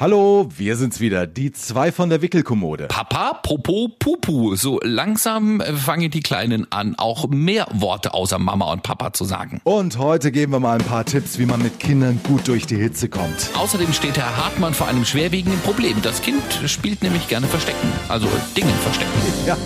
Hallo, wir sind's wieder, die zwei von der Wickelkommode. Papa, Popo, Pupu. So langsam fangen die Kleinen an, auch mehr Worte außer Mama und Papa zu sagen. Und heute geben wir mal ein paar Tipps, wie man mit Kindern gut durch die Hitze kommt. Außerdem steht Herr Hartmann vor einem schwerwiegenden Problem. Das Kind spielt nämlich gerne Verstecken. Also Dinge verstecken. Ja.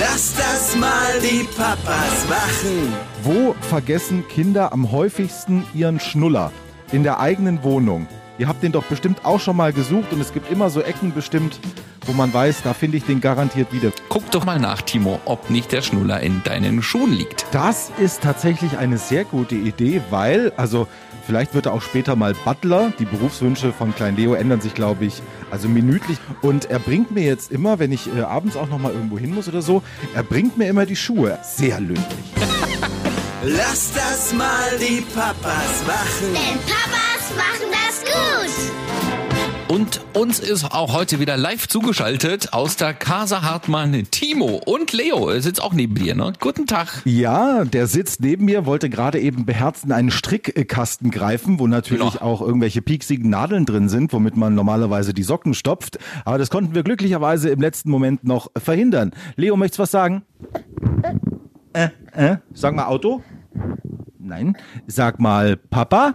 Lass das mal die Papas machen. Wo vergessen Kinder am häufigsten ihren Schnuller? In der eigenen Wohnung. Ihr habt den doch bestimmt auch schon mal gesucht und es gibt immer so Ecken bestimmt, wo man weiß, da finde ich den garantiert wieder. Guck doch mal nach, Timo, ob nicht der Schnuller in deinen Schuhen liegt. Das ist tatsächlich eine sehr gute Idee, weil, also vielleicht wird er auch später mal Butler. Die Berufswünsche von Klein Leo ändern sich, glaube ich, also minütlich. Und er bringt mir jetzt immer, wenn ich äh, abends auch noch mal irgendwo hin muss oder so, er bringt mir immer die Schuhe. Sehr löblich. Lass das mal die Papas machen. Denn Papas machen das gut. Und uns ist auch heute wieder live zugeschaltet aus der Casa Hartmann Timo und Leo. Er sitzt auch neben dir, ne? Guten Tag. Ja, der sitzt neben mir, wollte gerade eben beherzt in einen Strickkasten greifen, wo natürlich Genau. auch irgendwelche pieksigen Nadeln drin sind, womit man normalerweise die Socken stopft. Aber das konnten wir glücklicherweise im letzten Moment noch verhindern. Leo, möchtest du was sagen? Äh, äh, sag mal Auto. Nein. Sag mal Papa.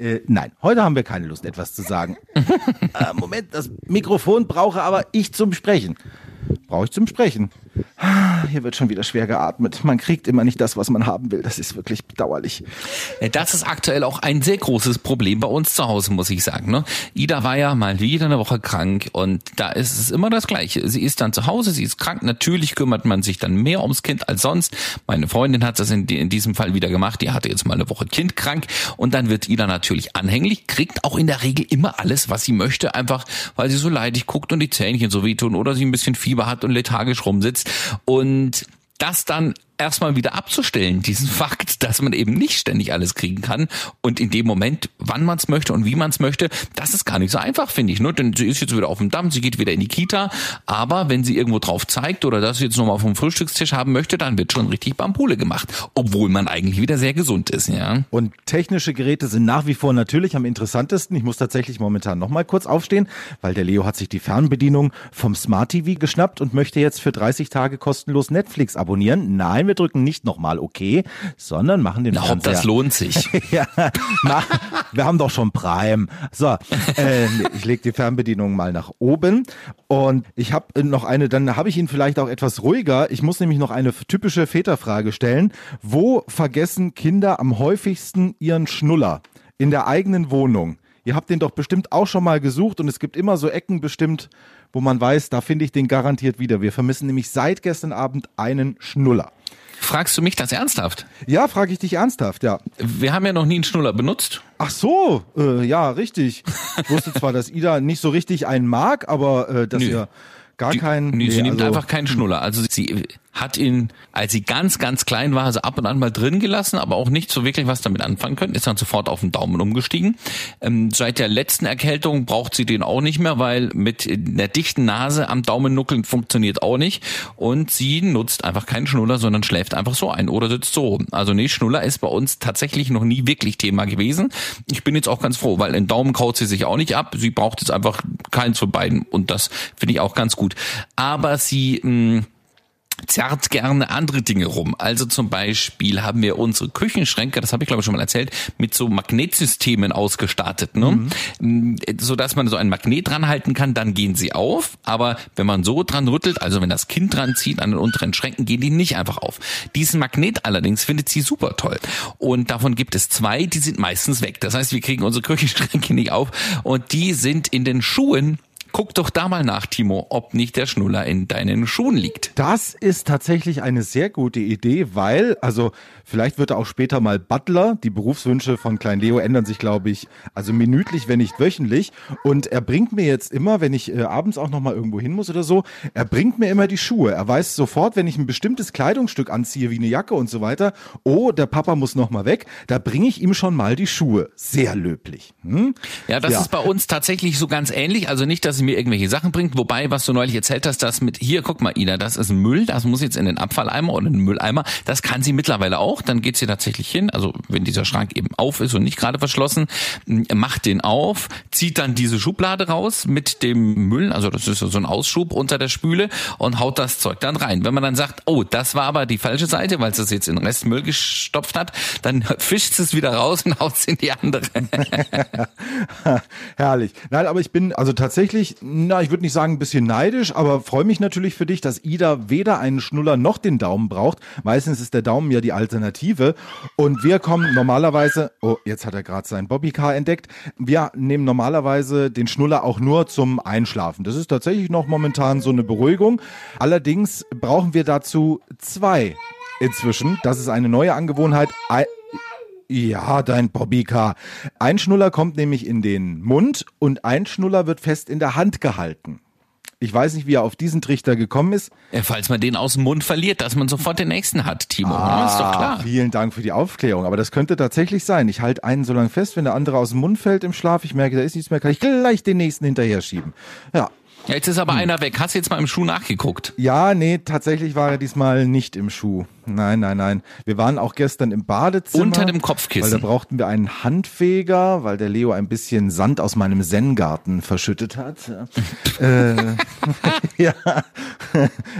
Äh, nein, heute haben wir keine Lust, etwas zu sagen. äh, Moment, das Mikrofon brauche aber ich zum Sprechen. Brauche ich zum Sprechen. Hier wird schon wieder schwer geatmet. Man kriegt immer nicht das, was man haben will. Das ist wirklich bedauerlich. Äh, Das ist aktuell auch ein sehr großes Problem bei uns zu Hause, muss ich sagen. Ne? Ida war ja mal wieder eine Woche krank und da ist es immer das Gleiche. Sie ist dann zu Hause, sie ist krank. Natürlich kümmert man sich dann mehr ums Kind als sonst. Meine Freundin hat das in, die- in diesem Fall wieder gemacht. Die hatte jetzt mal eine Woche Kind krank und dann wird Ida natürlich anhänglich, kriegt auch in der Regel immer alles, was sie möchte, einfach weil sie so leidig guckt und die Zähnchen so wehtun oder sie ein bisschen Fieber hat und lethargisch rumsitzt. Und das dann erstmal wieder abzustellen, diesen Fakt, dass man eben nicht ständig alles kriegen kann und in dem Moment, wann man es möchte und wie man es möchte, das ist gar nicht so einfach, finde ich. Ne? Denn sie ist jetzt wieder auf dem Damm, sie geht wieder in die Kita, aber wenn sie irgendwo drauf zeigt oder das jetzt nochmal vom Frühstückstisch haben möchte, dann wird schon richtig Bambule gemacht, obwohl man eigentlich wieder sehr gesund ist. ja. Und technische Geräte sind nach wie vor natürlich am interessantesten. Ich muss tatsächlich momentan noch mal kurz aufstehen, weil der Leo hat sich die Fernbedienung vom Smart TV geschnappt und möchte jetzt für 30 Tage kostenlos Netflix abonnieren. Nein, wir drücken nicht nochmal OK, sondern machen den Na, ob Fernseher. das lohnt sich. ja, na, wir haben doch schon Prime. So, äh, ich lege die Fernbedienung mal nach oben und ich habe noch eine, dann habe ich ihn vielleicht auch etwas ruhiger. Ich muss nämlich noch eine typische Väterfrage stellen. Wo vergessen Kinder am häufigsten ihren Schnuller? In der eigenen Wohnung. Ihr habt den doch bestimmt auch schon mal gesucht und es gibt immer so Ecken bestimmt, wo man weiß, da finde ich den garantiert wieder. Wir vermissen nämlich seit gestern Abend einen Schnuller. Fragst du mich das ernsthaft? Ja, frage ich dich ernsthaft, ja. Wir haben ja noch nie einen Schnuller benutzt. Ach so, äh, ja, richtig. Ich wusste zwar, dass Ida nicht so richtig einen mag, aber äh, dass Nö. ihr gar keinen. Nee, sie nee, nimmt also- einfach keinen Schnuller. Also sie hat ihn, als sie ganz, ganz klein war, also ab und an mal drin gelassen, aber auch nicht so wirklich was damit anfangen können, ist dann sofort auf den Daumen umgestiegen. Ähm, seit der letzten Erkältung braucht sie den auch nicht mehr, weil mit einer dichten Nase am Daumen nuckeln funktioniert auch nicht. Und sie nutzt einfach keinen Schnuller, sondern schläft einfach so ein oder sitzt so rum. Also nee, Schnuller ist bei uns tatsächlich noch nie wirklich Thema gewesen. Ich bin jetzt auch ganz froh, weil den Daumen kaut sie sich auch nicht ab. Sie braucht jetzt einfach keins von beiden und das finde ich auch ganz gut. Aber sie mh, zerrt gerne andere Dinge rum. Also zum Beispiel haben wir unsere Küchenschränke, das habe ich glaube ich schon mal erzählt, mit so Magnetsystemen ausgestattet, ne? Mhm. So dass man so ein Magnet dran halten kann, dann gehen sie auf. Aber wenn man so dran rüttelt, also wenn das Kind dran zieht an den unteren Schränken, gehen die nicht einfach auf. Diesen Magnet allerdings findet sie super toll. Und davon gibt es zwei, die sind meistens weg. Das heißt, wir kriegen unsere Küchenschränke nicht auf und die sind in den Schuhen Guck doch da mal nach, Timo, ob nicht der Schnuller in deinen Schuhen liegt. Das ist tatsächlich eine sehr gute Idee, weil, also vielleicht wird er auch später mal Butler. Die Berufswünsche von Klein Leo ändern sich, glaube ich, also minütlich, wenn nicht wöchentlich. Und er bringt mir jetzt immer, wenn ich äh, abends auch noch mal irgendwo hin muss oder so, er bringt mir immer die Schuhe. Er weiß sofort, wenn ich ein bestimmtes Kleidungsstück anziehe, wie eine Jacke und so weiter, oh, der Papa muss noch mal weg, da bringe ich ihm schon mal die Schuhe. Sehr löblich. Hm? Ja, das Ja. ist bei uns tatsächlich so ganz ähnlich. Also nicht, dass sie mir irgendwelche Sachen bringt. Wobei, was du neulich erzählt hast, das mit, hier, guck mal, Ida, das ist Müll, das muss jetzt in den Abfalleimer oder in den Mülleimer. Das kann sie mittlerweile auch. Dann geht sie tatsächlich hin, also wenn dieser Schrank eben auf ist und nicht gerade verschlossen, macht den auf, zieht dann diese Schublade raus mit dem Müll, also das ist so ein Ausschub unter der Spüle und haut das Zeug dann rein. Wenn man dann sagt, oh, das war aber die falsche Seite, weil es das jetzt in Restmüll gestopft hat, dann fischt es wieder raus und haut es in die andere. Herrlich. Nein, aber ich bin also tatsächlich, na, ich würde nicht sagen ein bisschen neidisch, aber freue mich natürlich für dich, dass Ida weder einen Schnuller noch den Daumen braucht. Meistens ist der Daumen ja die Alternative. Und wir kommen normalerweise, oh, jetzt hat er gerade sein Bobbycar entdeckt. Wir nehmen normalerweise den Schnuller auch nur zum Einschlafen. Das ist tatsächlich noch momentan so eine Beruhigung. Allerdings brauchen wir dazu zwei inzwischen. Das ist eine neue Angewohnheit. Ja, dein Bobbycar. Ein Schnuller kommt nämlich in den Mund und ein Schnuller wird fest in der Hand gehalten. Ich weiß nicht, wie er auf diesen Trichter gekommen ist. Ja, falls man den aus dem Mund verliert, dass man sofort den nächsten hat, Timo. Ah, ist doch klar. Vielen Dank für die Aufklärung. Aber das könnte tatsächlich sein. Ich halte einen so lange fest, wenn der andere aus dem Mund fällt im Schlaf, ich merke, da ist nichts mehr, kann ich gleich den nächsten hinterher schieben. Ja, ja, jetzt ist aber hm. einer weg. Hast du jetzt mal im Schuh nachgeguckt? Ja, nee, tatsächlich war er diesmal nicht im Schuh. Nein, nein, nein. Wir waren auch gestern im Badezimmer. Unter dem Kopfkissen. Weil da brauchten wir einen Handfeger, weil der Leo ein bisschen Sand aus meinem Zen-Garten verschüttet hat. äh, ja.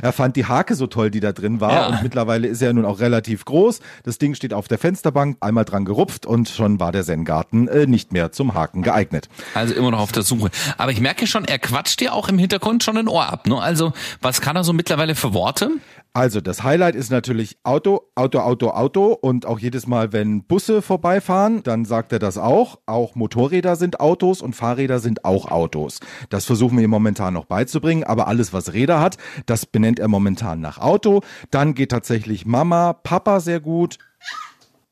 er fand die Hake so toll, die da drin war. Ja. Und mittlerweile ist er nun auch relativ groß. Das Ding steht auf der Fensterbank, einmal dran gerupft und schon war der Zen-Garten äh, nicht mehr zum Haken geeignet. Also immer noch auf der Suche. Aber ich merke schon, er quatscht dir auch im Hintergrund schon ein Ohr ab. Ne? Also was kann er so mittlerweile für Worte? Also das Highlight ist natürlich Auto, Auto, Auto, Auto und auch jedes Mal, wenn Busse vorbeifahren, dann sagt er das auch. Auch Motorräder sind Autos und Fahrräder sind auch Autos. Das versuchen wir ihm momentan noch beizubringen, aber alles, was Räder hat, das benennt er momentan nach Auto. Dann geht tatsächlich Mama, Papa sehr gut.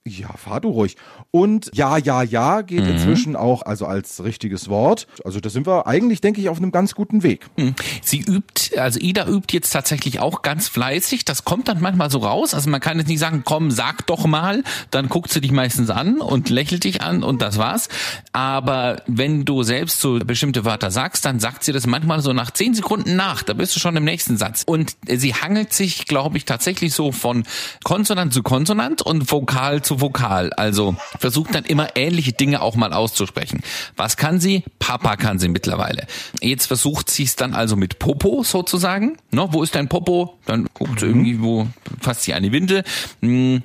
Ja, fahr du ruhig. Und ja, ja, ja geht mhm. inzwischen auch also als richtiges Wort. Also da sind wir eigentlich, denke ich, auf einem ganz guten Weg. Mhm. Sie übt, also Ida übt jetzt tatsächlich auch ganz fleißig. Das kommt dann manchmal so raus. Also man kann jetzt nicht sagen, komm, sag doch mal. Dann guckt sie dich meistens an und lächelt dich an und das war's. Aber wenn du selbst so bestimmte Wörter sagst, dann sagt sie das manchmal so nach zehn Sekunden nach. Da bist du schon im nächsten Satz. Und sie hangelt sich, glaube ich, tatsächlich so von Konsonant zu Konsonant und Vokal zu Vokal. Also versucht dann immer ähnliche Dinge auch mal auszusprechen. Was kann sie? Papa kann sie mittlerweile. Jetzt versucht sie es dann also mit Popo sozusagen. No, wo ist dein Popo? Dann guckt sie mhm. irgendwie, wo fasst sie eine Windel. Hm,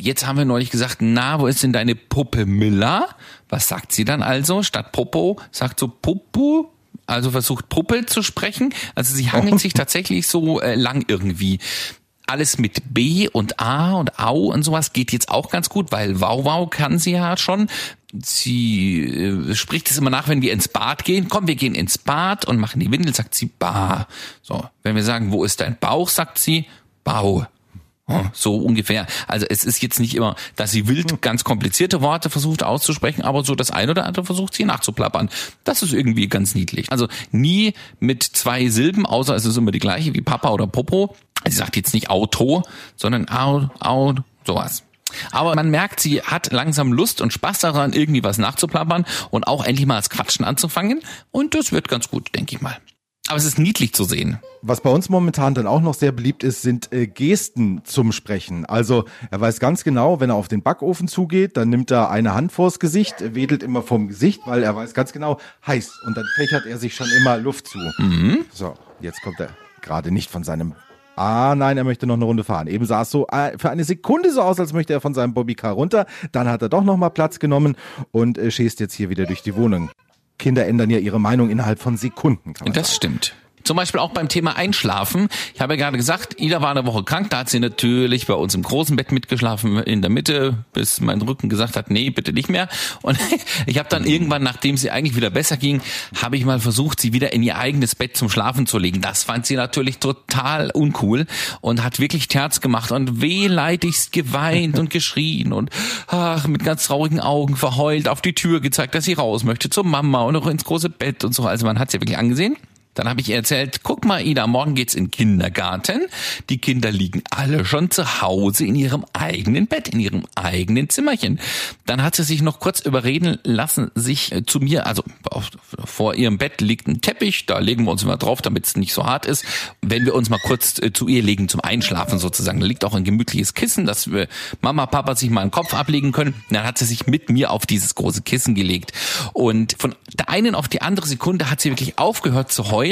jetzt haben wir neulich gesagt, na, wo ist denn deine Puppe Miller? Was sagt sie dann also? Statt Popo sagt so Popo, also versucht Puppe zu sprechen. Also sie hangelt sich tatsächlich so äh, lang irgendwie alles mit B und A und Au und sowas geht jetzt auch ganz gut, weil Wow Wow kann sie ja schon. Sie äh, spricht es immer nach, wenn wir ins Bad gehen. Komm, wir gehen ins Bad und machen die Windel, sagt sie Ba. So, wenn wir sagen, wo ist dein Bauch, sagt sie Bau. Oh, so ungefähr. Also es ist jetzt nicht immer, dass sie wild ganz komplizierte Worte versucht auszusprechen, aber so das eine oder andere versucht sie nachzuplappern. Das ist irgendwie ganz niedlich. Also nie mit zwei Silben, außer es ist immer die gleiche wie Papa oder Popo. Sie sagt jetzt nicht Auto, sondern Au, Au, sowas. Aber man merkt, sie hat langsam Lust und Spaß daran, irgendwie was nachzuplappern und auch endlich mal das Quatschen anzufangen. Und das wird ganz gut, denke ich mal. Aber es ist niedlich zu sehen. Was bei uns momentan dann auch noch sehr beliebt ist, sind äh, Gesten zum Sprechen. Also er weiß ganz genau, wenn er auf den Backofen zugeht, dann nimmt er eine Hand vors Gesicht, wedelt immer vom Gesicht, weil er weiß ganz genau, heiß. Und dann fächert er sich schon immer Luft zu. Mhm. So, jetzt kommt er gerade nicht von seinem Ah, nein, er möchte noch eine Runde fahren. Eben sah es so äh, für eine Sekunde so aus, als möchte er von seinem Bobbycar runter. Dann hat er doch noch mal Platz genommen und äh, schießt jetzt hier wieder durch die Wohnung. Kinder ändern ja ihre Meinung innerhalb von Sekunden. das sagen. stimmt. Zum Beispiel auch beim Thema Einschlafen. Ich habe ja gerade gesagt, Ida war eine Woche krank. Da hat sie natürlich bei uns im großen Bett mitgeschlafen, in der Mitte, bis mein Rücken gesagt hat, nee, bitte nicht mehr. Und ich habe dann irgendwann, nachdem sie eigentlich wieder besser ging, habe ich mal versucht, sie wieder in ihr eigenes Bett zum Schlafen zu legen. Das fand sie natürlich total uncool und hat wirklich Terz gemacht und wehleidigst geweint und geschrien und ach, mit ganz traurigen Augen verheult auf die Tür gezeigt, dass sie raus möchte zur Mama und auch ins große Bett und so. Also man hat sie wirklich angesehen. Dann habe ich ihr erzählt, guck mal, Ida, morgen geht's in den Kindergarten. Die Kinder liegen alle schon zu Hause in ihrem eigenen Bett, in ihrem eigenen Zimmerchen. Dann hat sie sich noch kurz überreden lassen, sich äh, zu mir, also vor ihrem Bett liegt ein Teppich, da legen wir uns immer drauf, damit es nicht so hart ist. Wenn wir uns mal kurz äh, zu ihr legen zum Einschlafen sozusagen, da liegt auch ein gemütliches Kissen, dass wir Mama, Papa sich mal einen Kopf ablegen können. Dann hat sie sich mit mir auf dieses große Kissen gelegt. Und von der einen auf die andere Sekunde hat sie wirklich aufgehört zu heulen,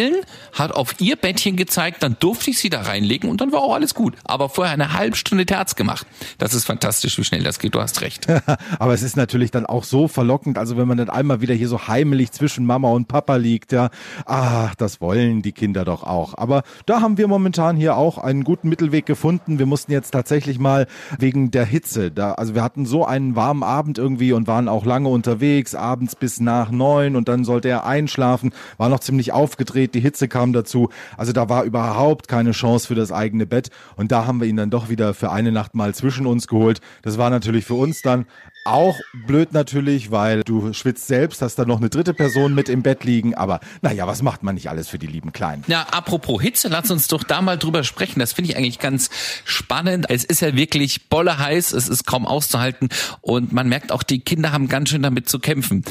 hat auf ihr Bettchen gezeigt, dann durfte ich sie da reinlegen und dann war auch alles gut. Aber vorher eine halbe Stunde Terz gemacht. Das ist fantastisch, wie schnell das geht. Du hast recht. Aber es ist natürlich dann auch so verlockend, also wenn man dann einmal wieder hier so heimlich zwischen Mama und Papa liegt, ja, ah, das wollen die Kinder doch auch. Aber da haben wir momentan hier auch einen guten Mittelweg gefunden. Wir mussten jetzt tatsächlich mal wegen der Hitze, da, also wir hatten so einen warmen Abend irgendwie und waren auch lange unterwegs, abends bis nach neun und dann sollte er einschlafen, war noch ziemlich aufgedreht, die Hitze kam dazu. Also da war überhaupt keine Chance für das eigene Bett und da haben wir ihn dann doch wieder für eine Nacht mal zwischen uns geholt. Das war natürlich für uns dann auch blöd natürlich, weil du schwitzt selbst, hast da noch eine dritte Person mit im Bett liegen, aber naja, was macht man nicht alles für die lieben Kleinen? Ja, apropos Hitze, lass uns doch da mal drüber sprechen. Das finde ich eigentlich ganz spannend. Es ist ja wirklich bolle heiß, es ist kaum auszuhalten und man merkt auch, die Kinder haben ganz schön damit zu kämpfen.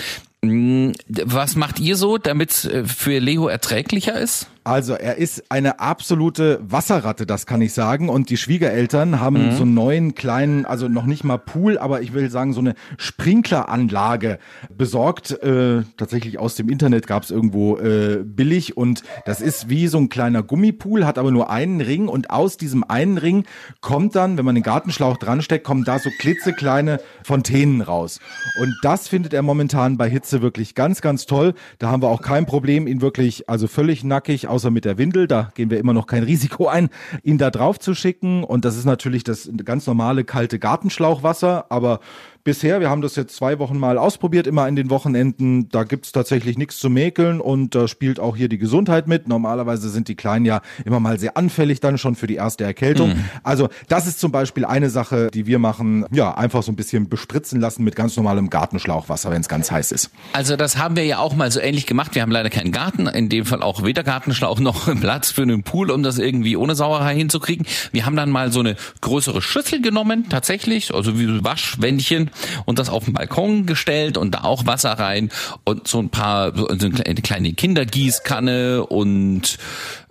Hm, was macht ihr so, damit es äh, für Leo erträglicher ist? Also er ist eine absolute Wasserratte, das kann ich sagen. Und die Schwiegereltern haben mhm. so einen neuen kleinen, also noch nicht mal Pool, aber ich will sagen so eine Sprinkleranlage besorgt. Äh, tatsächlich aus dem Internet gab es irgendwo äh, billig und das ist wie so ein kleiner Gummipool, hat aber nur einen Ring und aus diesem einen Ring kommt dann, wenn man den Gartenschlauch dran steckt, kommen da so klitzekleine Fontänen raus. Und das findet er momentan bei Hitze wirklich ganz, ganz toll. Da haben wir auch kein Problem, ihn wirklich also völlig nackig außer mit der Windel, da gehen wir immer noch kein Risiko ein, ihn da drauf zu schicken. Und das ist natürlich das ganz normale kalte Gartenschlauchwasser, aber bisher, wir haben das jetzt zwei Wochen mal ausprobiert, immer in den Wochenenden, da gibt's tatsächlich nichts zu mäkeln und da spielt auch hier die Gesundheit mit. Normalerweise sind die Kleinen ja immer mal sehr anfällig dann schon für die erste Erkältung. Mhm. Also das ist zum Beispiel eine Sache, die wir machen, ja, einfach so ein bisschen bespritzen lassen mit ganz normalem Gartenschlauchwasser, wenn es ganz heiß ist. Also das haben wir ja auch mal so ähnlich gemacht. Wir haben leider keinen Garten, in dem Fall auch weder Gartenschlauch noch Platz für einen Pool, um das irgendwie ohne Sauerei hinzukriegen. Wir haben dann mal so eine größere Schüssel genommen, tatsächlich, also wie so Waschwändchen und das auf den Balkon gestellt und da auch Wasser rein und so ein paar, so eine kleine Kindergießkanne und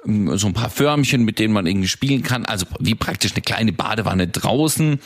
ähm, so ein paar Förmchen, mit denen man irgendwie spielen kann. Also wie praktisch eine kleine Badewanne draußen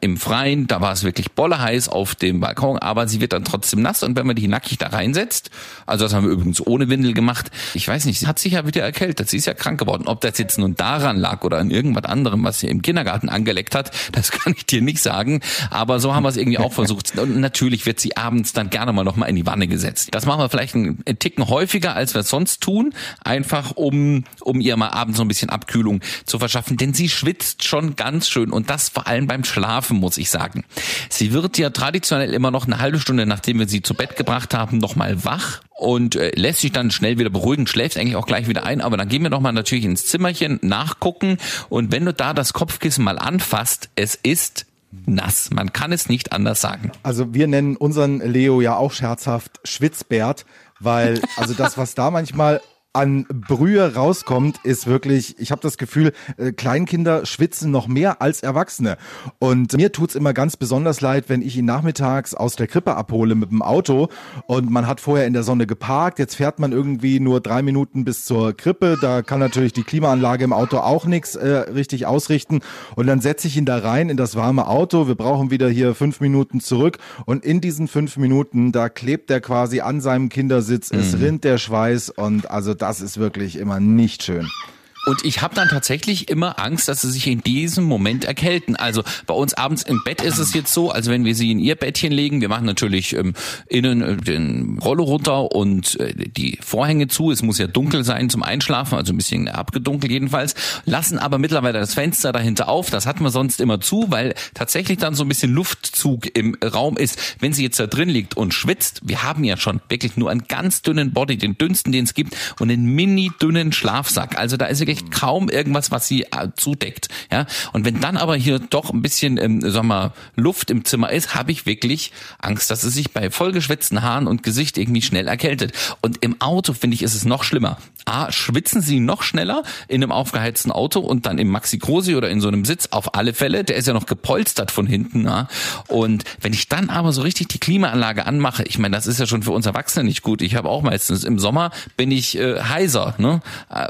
im Freien, da war es wirklich bolle heiß auf dem Balkon, aber sie wird dann trotzdem nass und wenn man die nackig da reinsetzt, also das haben wir übrigens ohne Windel gemacht, ich weiß nicht, sie hat sich ja wieder erkältet, sie ist ja krank geworden. Ob das jetzt nun daran lag oder an irgendwas anderem, was sie im Kindergarten angeleckt hat, das kann ich dir nicht sagen, aber so haben wir es irgendwie auch versucht. Und natürlich wird sie abends dann gerne mal nochmal in die Wanne gesetzt. Das machen wir vielleicht einen Ticken häufiger, als wir es sonst tun, einfach um, um ihr mal abends so ein bisschen Abkühlung zu verschaffen, denn sie schwitzt schon ganz schön und das vor allem beim Schlafen schlafen, muss ich sagen. Sie wird ja traditionell immer noch eine halbe Stunde, nachdem wir sie zu Bett gebracht haben, nochmal wach und äh, lässt sich dann schnell wieder beruhigen, schläft eigentlich auch gleich wieder ein, aber dann gehen wir nochmal natürlich ins Zimmerchen nachgucken und wenn du da das Kopfkissen mal anfasst, es ist nass. Man kann es nicht anders sagen. Also wir nennen unseren Leo ja auch scherzhaft Schwitzbärt, weil also das, was da manchmal an Brühe rauskommt, ist wirklich, ich habe das Gefühl, äh, Kleinkinder schwitzen noch mehr als Erwachsene. Und mir tut's immer ganz besonders leid, wenn ich ihn nachmittags aus der Krippe abhole mit dem Auto. Und man hat vorher in der Sonne geparkt, jetzt fährt man irgendwie nur drei Minuten bis zur Krippe, da kann natürlich die Klimaanlage im Auto auch nichts äh, richtig ausrichten. Und dann setze ich ihn da rein in das warme Auto, wir brauchen wieder hier fünf Minuten zurück. Und in diesen fünf Minuten, da klebt er quasi an seinem Kindersitz, mhm. es rinnt der Schweiß. Und also das ist wirklich immer nicht schön. Und ich habe dann tatsächlich immer Angst, dass sie sich in diesem Moment erkälten. Also bei uns abends im Bett ist es jetzt so, also wenn wir sie in ihr Bettchen legen, wir machen natürlich ähm, innen äh, den Rollo runter und äh, die Vorhänge zu. Es muss ja dunkel sein zum Einschlafen, also ein bisschen abgedunkelt jedenfalls. Lassen aber mittlerweile das Fenster dahinter auf. Das hatten wir sonst immer zu, weil tatsächlich dann so ein bisschen Luftzug im Raum ist. Wenn sie jetzt da drin liegt und schwitzt, wir haben ja schon wirklich nur einen ganz dünnen Body, den dünnsten, den es gibt, und einen mini dünnen Schlafsack. Also da ist wirklich echt kaum irgendwas, was sie äh, zudeckt. Ja, und wenn dann aber hier doch ein bisschen, ähm, sag mal, Luft im Zimmer ist, habe ich wirklich Angst, dass es sich bei vollgeschwitzten Haaren und Gesicht irgendwie schnell erkältet. Und im Auto finde ich, ist es noch schlimmer. A, schwitzen sie noch schneller in einem aufgeheizten Auto und dann im Maxi Cosi oder in so einem Sitz auf alle Fälle. Der ist ja noch gepolstert von hinten. Ja? Und wenn ich dann aber so richtig die Klimaanlage anmache, ich meine, das ist ja schon für uns Erwachsene nicht gut. Ich habe auch meistens im Sommer bin ich äh, heiser, ne? Äh,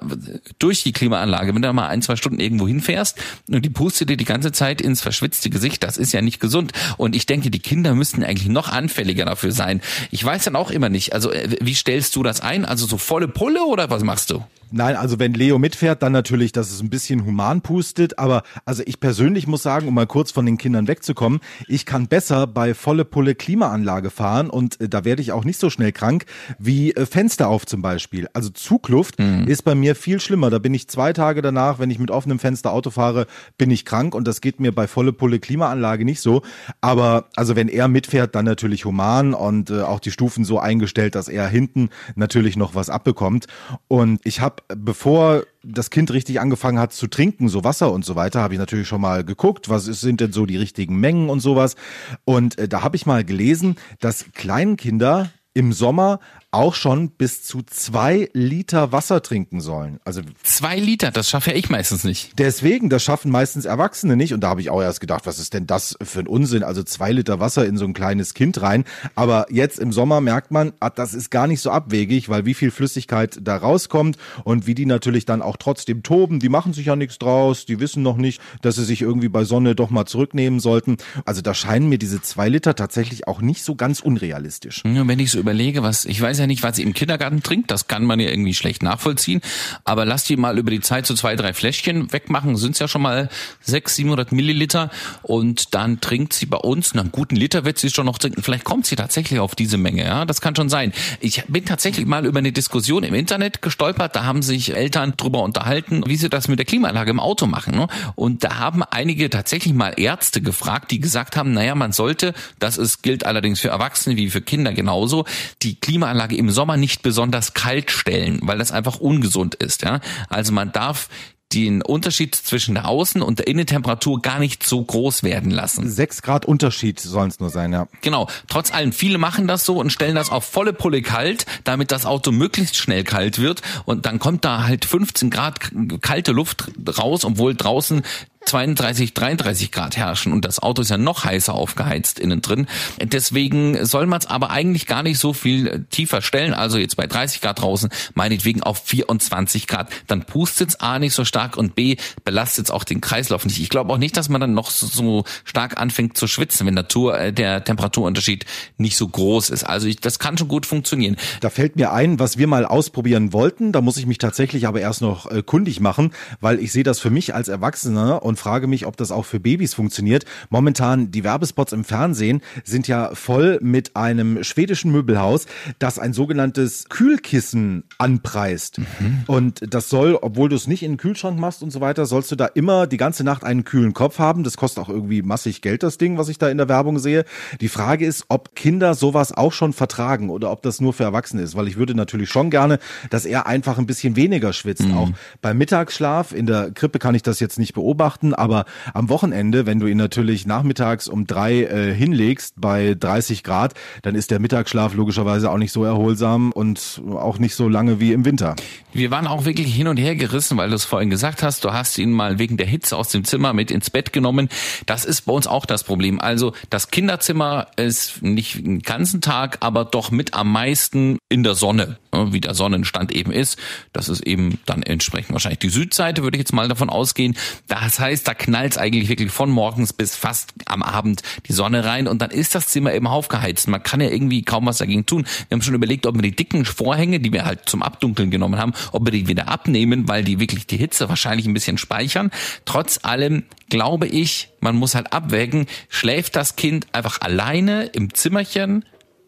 durch die Klimaanlage. Wenn du mal ein, zwei Stunden irgendwo hinfährst und die pustet dir die ganze Zeit ins verschwitzte Gesicht, das ist ja nicht gesund. Und ich denke, die Kinder müssten eigentlich noch anfälliger dafür sein. Ich weiß dann auch immer nicht, also äh, wie stellst du das ein? Also so volle Pulle oder was machst du? Nein, also wenn Leo mitfährt, dann natürlich, dass es ein bisschen human pustet. Aber also ich persönlich muss sagen, um mal kurz von den Kindern wegzukommen, ich kann besser bei volle Pulle Klimaanlage fahren und äh, da werde ich auch nicht so schnell krank wie äh, Fenster auf zum Beispiel. Also Zugluft mhm. ist bei mir viel schlimmer. Da bin ich zwei Tage danach, wenn ich mit offenem Fenster Auto fahre, bin ich krank und das geht mir bei volle Pulle Klimaanlage nicht so. Aber also wenn er mitfährt, dann natürlich human und äh, auch die Stufen so eingestellt, dass er hinten natürlich noch was abbekommt. Und ich habe bevor das Kind richtig angefangen hat zu trinken, so Wasser und so weiter, habe ich natürlich schon mal geguckt, was sind denn so die richtigen Mengen und sowas. Und äh, da habe ich mal gelesen, dass Kleinkinder im Sommer auch schon bis zu zwei Liter Wasser trinken sollen. Also zwei Liter, das schaffe ja ich meistens nicht. Deswegen, das schaffen meistens Erwachsene nicht. Und da habe ich auch erst gedacht, was ist denn das für ein Unsinn? Also zwei Liter Wasser in so ein kleines Kind rein. Aber jetzt im Sommer merkt man, ah, das ist gar nicht so abwegig, weil wie viel Flüssigkeit da rauskommt und wie die natürlich dann auch trotzdem toben. Die machen sich ja nichts draus. Die wissen noch nicht, dass sie sich irgendwie bei Sonne doch mal zurücknehmen sollten. Also da scheinen mir diese zwei Liter tatsächlich auch nicht so ganz unrealistisch. wenn ich so überlege, was, ich weiß ja nicht, was sie im Kindergarten trinkt. Das kann man ja irgendwie schlecht nachvollziehen. Aber lass die mal über die Zeit so zwei, drei Fläschchen wegmachen. Sind es ja schon mal sechs, 700 Milliliter. Und dann trinkt sie bei uns, einen guten Liter wird sie schon noch trinken. Vielleicht kommt sie tatsächlich auf diese Menge. Ja, das kann schon sein. Ich bin tatsächlich mal über eine Diskussion im Internet gestolpert. Da haben sich Eltern drüber unterhalten, wie sie das mit der Klimaanlage im Auto machen. Ne? Und da haben einige tatsächlich mal Ärzte gefragt, die gesagt haben, naja, man sollte, das ist, gilt allerdings für Erwachsene wie für Kinder genauso, die Klimaanlage im Sommer nicht besonders kalt stellen, weil das einfach ungesund ist. Ja? Also man darf den Unterschied zwischen der Außen- und der Innentemperatur gar nicht so groß werden lassen. Sechs Grad Unterschied sollen es nur sein, ja. Genau. Trotz allem, viele machen das so und stellen das auf volle Pulle kalt, damit das Auto möglichst schnell kalt wird. Und dann kommt da halt 15 Grad kalte Luft raus, obwohl draußen 32, 33 Grad herrschen und das Auto ist ja noch heißer aufgeheizt innen drin. Deswegen soll man es aber eigentlich gar nicht so viel tiefer stellen. Also jetzt bei 30 Grad draußen, meinetwegen auf 24 Grad. Dann pustet es A nicht so stark und B belastet es auch den Kreislauf nicht. Ich glaube auch nicht, dass man dann noch so stark anfängt zu schwitzen, wenn der, Tour, äh, der Temperaturunterschied nicht so groß ist. Also ich, das kann schon gut funktionieren. Da fällt mir ein, was wir mal ausprobieren wollten. Da muss ich mich tatsächlich aber erst noch äh, kundig machen, weil ich sehe das für mich als Erwachsener und und frage mich, ob das auch für Babys funktioniert. Momentan, die Werbespots im Fernsehen sind ja voll mit einem schwedischen Möbelhaus, das ein sogenanntes Kühlkissen anpreist. Mhm. Und das soll, obwohl du es nicht in den Kühlschrank machst und so weiter, sollst du da immer die ganze Nacht einen kühlen Kopf haben. Das kostet auch irgendwie massig Geld, das Ding, was ich da in der Werbung sehe. Die Frage ist, ob Kinder sowas auch schon vertragen oder ob das nur für Erwachsene ist, weil ich würde natürlich schon gerne, dass er einfach ein bisschen weniger schwitzt. Mhm. Auch beim Mittagsschlaf in der Krippe kann ich das jetzt nicht beobachten beobachten, aber am Wochenende, wenn du ihn natürlich nachmittags um drei äh, hinlegst bei 30 Grad, dann ist der Mittagsschlaf logischerweise auch nicht so erholsam und auch nicht so lange wie im Winter. Wir waren auch wirklich hin und her gerissen, weil du es vorhin gesagt hast, du hast ihn mal wegen der Hitze aus dem Zimmer mit ins Bett genommen. Das ist bei uns auch das Problem. Also das Kinderzimmer ist nicht den ganzen Tag, aber doch mit am meisten in der Sonne, ne, wie der Sonnenstand eben ist. Das ist eben dann entsprechend wahrscheinlich die Südseite, würde ich jetzt mal davon ausgehen. Das heißt, heißt, da knallt eigentlich wirklich von morgens bis fast am Abend die Sonne rein und dann ist das Zimmer eben aufgeheizt. Man kann ja irgendwie kaum was dagegen tun. Wir haben schon überlegt, ob wir die dicken Vorhänge, die wir halt zum Abdunkeln genommen haben, ob wir die wieder abnehmen, weil die wirklich die Hitze wahrscheinlich ein bisschen speichern. Trotz allem glaube ich, man muss halt abwägen, schläft das Kind einfach alleine im Zimmerchen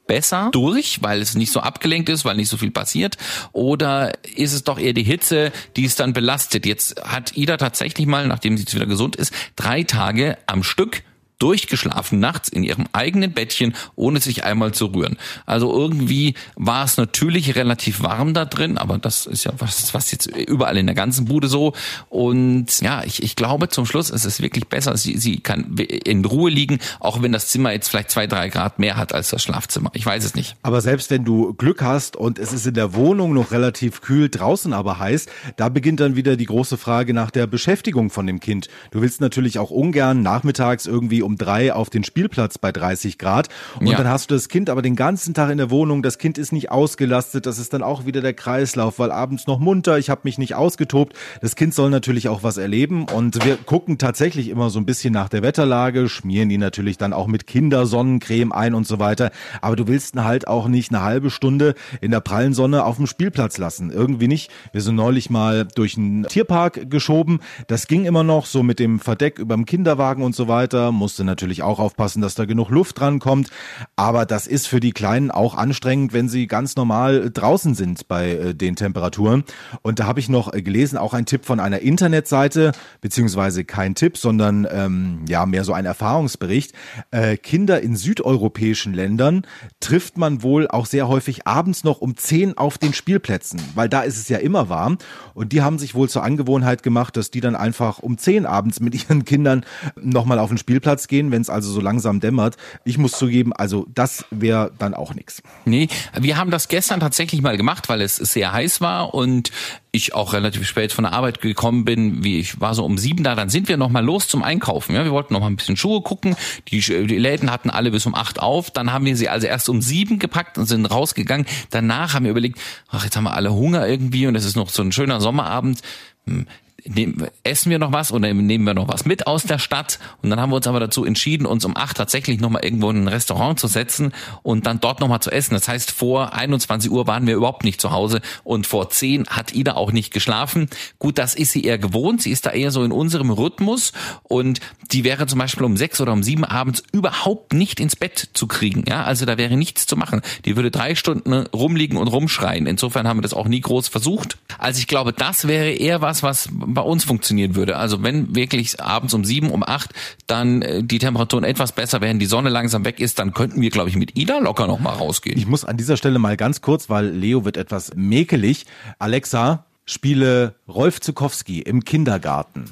besser durch, weil es nicht so abgelenkt ist, weil nicht so viel passiert? Oder ist es doch eher die Hitze, die es dann belastet? Jetzt hat Ida tatsächlich mal, nachdem sie jetzt wieder gesund ist, drei Tage am Stück durchgeschlafen nachts in ihrem eigenen Bettchen, ohne sich einmal zu rühren. Also irgendwie war es natürlich relativ warm da drin, aber das ist ja was, was jetzt überall in der ganzen Bude so. Und ja, ich, ich glaube zum Schluss ist es wirklich besser. Sie, sie kann in Ruhe liegen, auch wenn das Zimmer jetzt vielleicht zwei, drei Grad mehr hat als das Schlafzimmer. Ich weiß es nicht. Aber selbst wenn du Glück hast und es ist in der Wohnung noch relativ kühl, draußen aber heiß, da beginnt dann wieder die große Frage nach der Beschäftigung von dem Kind. Du willst natürlich auch ungern nachmittags irgendwie um drei auf den Spielplatz bei 30 Grad und ja. dann hast du das Kind aber den ganzen Tag in der Wohnung, das Kind ist nicht ausgelastet, das ist dann auch wieder der Kreislauf, weil abends noch munter, ich habe mich nicht ausgetobt. Das Kind soll natürlich auch was erleben und wir gucken tatsächlich immer so ein bisschen nach der Wetterlage, schmieren die natürlich dann auch mit Kindersonnencreme ein und so weiter, aber du willst ihn halt auch nicht eine halbe Stunde in der prallen Sonne auf dem Spielplatz lassen. Irgendwie nicht. Wir sind neulich mal durch einen Tierpark geschoben. Das ging immer noch so mit dem Verdeck über dem Kinderwagen und so weiter. Musste natürlich auch aufpassen, dass da genug Luft dran kommt. Aber das ist für die Kleinen auch anstrengend, wenn sie ganz normal draußen sind bei äh, den Temperaturen. Und da habe ich noch gelesen, auch ein Tipp von einer Internetseite, beziehungsweise kein Tipp, sondern ähm, ja mehr so ein Erfahrungsbericht. Äh, Kinder in südeuropäischen Ländern trifft man wohl auch sehr häufig abends noch um 10 auf den Spielplätzen, weil da ist es ja immer warm. Und die haben sich wohl zur Angewohnheit gemacht, dass die dann einfach um 10 abends mit ihren Kindern nochmal auf den Spielplatz gehen, wenn es also so langsam dämmert. Ich muss zugeben, also das wäre dann auch nichts. Nee, wir haben das gestern tatsächlich mal gemacht, weil es sehr heiß war und ich auch relativ spät von der Arbeit gekommen bin, wie ich war so um sieben da, dann sind wir noch mal los zum Einkaufen. Ja, wir wollten noch mal ein bisschen Schuhe gucken. Die, die Läden hatten alle bis um acht auf. Dann haben wir sie also erst um sieben gepackt und sind rausgegangen. Danach haben wir überlegt, ach, jetzt haben wir alle Hunger irgendwie und es ist noch so ein schöner Sommerabend. Hm, nehmen, essen wir noch was oder nehmen wir noch was mit aus der Stadt? Und dann haben wir uns aber dazu entschieden, uns um acht tatsächlich nochmal irgendwo in ein Restaurant zu setzen und dann dort nochmal zu essen. Das heißt, vor 21 Uhr waren wir überhaupt nicht zu Hause und vor 10 hat Ida auch nicht geschlafen. Gut, das ist sie eher gewohnt. Sie ist da eher so in unserem Rhythmus und die wäre zum Beispiel um sechs oder um sieben abends überhaupt nicht ins Bett zu kriegen. Ja, also da wäre nichts zu machen. Die würde drei Stunden rumliegen und rumschreien. Insofern haben wir das auch nie groß versucht. Also ich glaube, das wäre eher was, was bei uns funktionieren würde. Also wenn wirklich abends um sieben, um acht dann äh, die Temperaturen etwas besser werden, die Sonne langsam weg ist, dann könnten wir, glaube ich, mit Ida locker noch mal rausgehen. Ich muss an dieser Stelle mal ganz kurz, weil Leo wird etwas mäkelig. Alexa, spiele Rolf Zukowski im Kindergarten.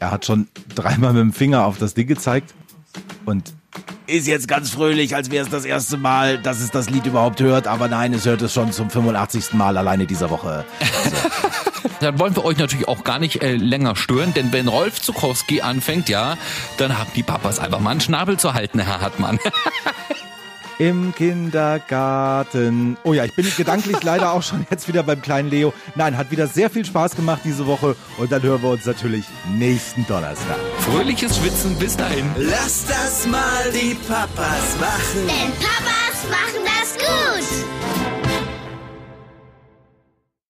Er hat schon dreimal mit dem Finger auf das Ding gezeigt und ist jetzt ganz fröhlich, als wäre es das erste Mal, dass es das Lied überhaupt hört. Aber nein, es hört es schon zum 85. Mal alleine dieser Woche. Also. Dann wollen wir euch natürlich auch gar nicht äh, länger stören, denn wenn Rolf Zukowski anfängt, ja, dann haben die Papas einfach mal einen Schnabel zu halten, Herr Hartmann. Im Kindergarten. Oh ja, ich bin gedanklich leider auch schon jetzt wieder beim kleinen Leo. Nein, hat wieder sehr viel Spaß gemacht diese Woche und dann hören wir uns natürlich nächsten Donnerstag. Fröhliches Schwitzen, bis dahin. Lass das mal die Papas machen. Denn Papas machen.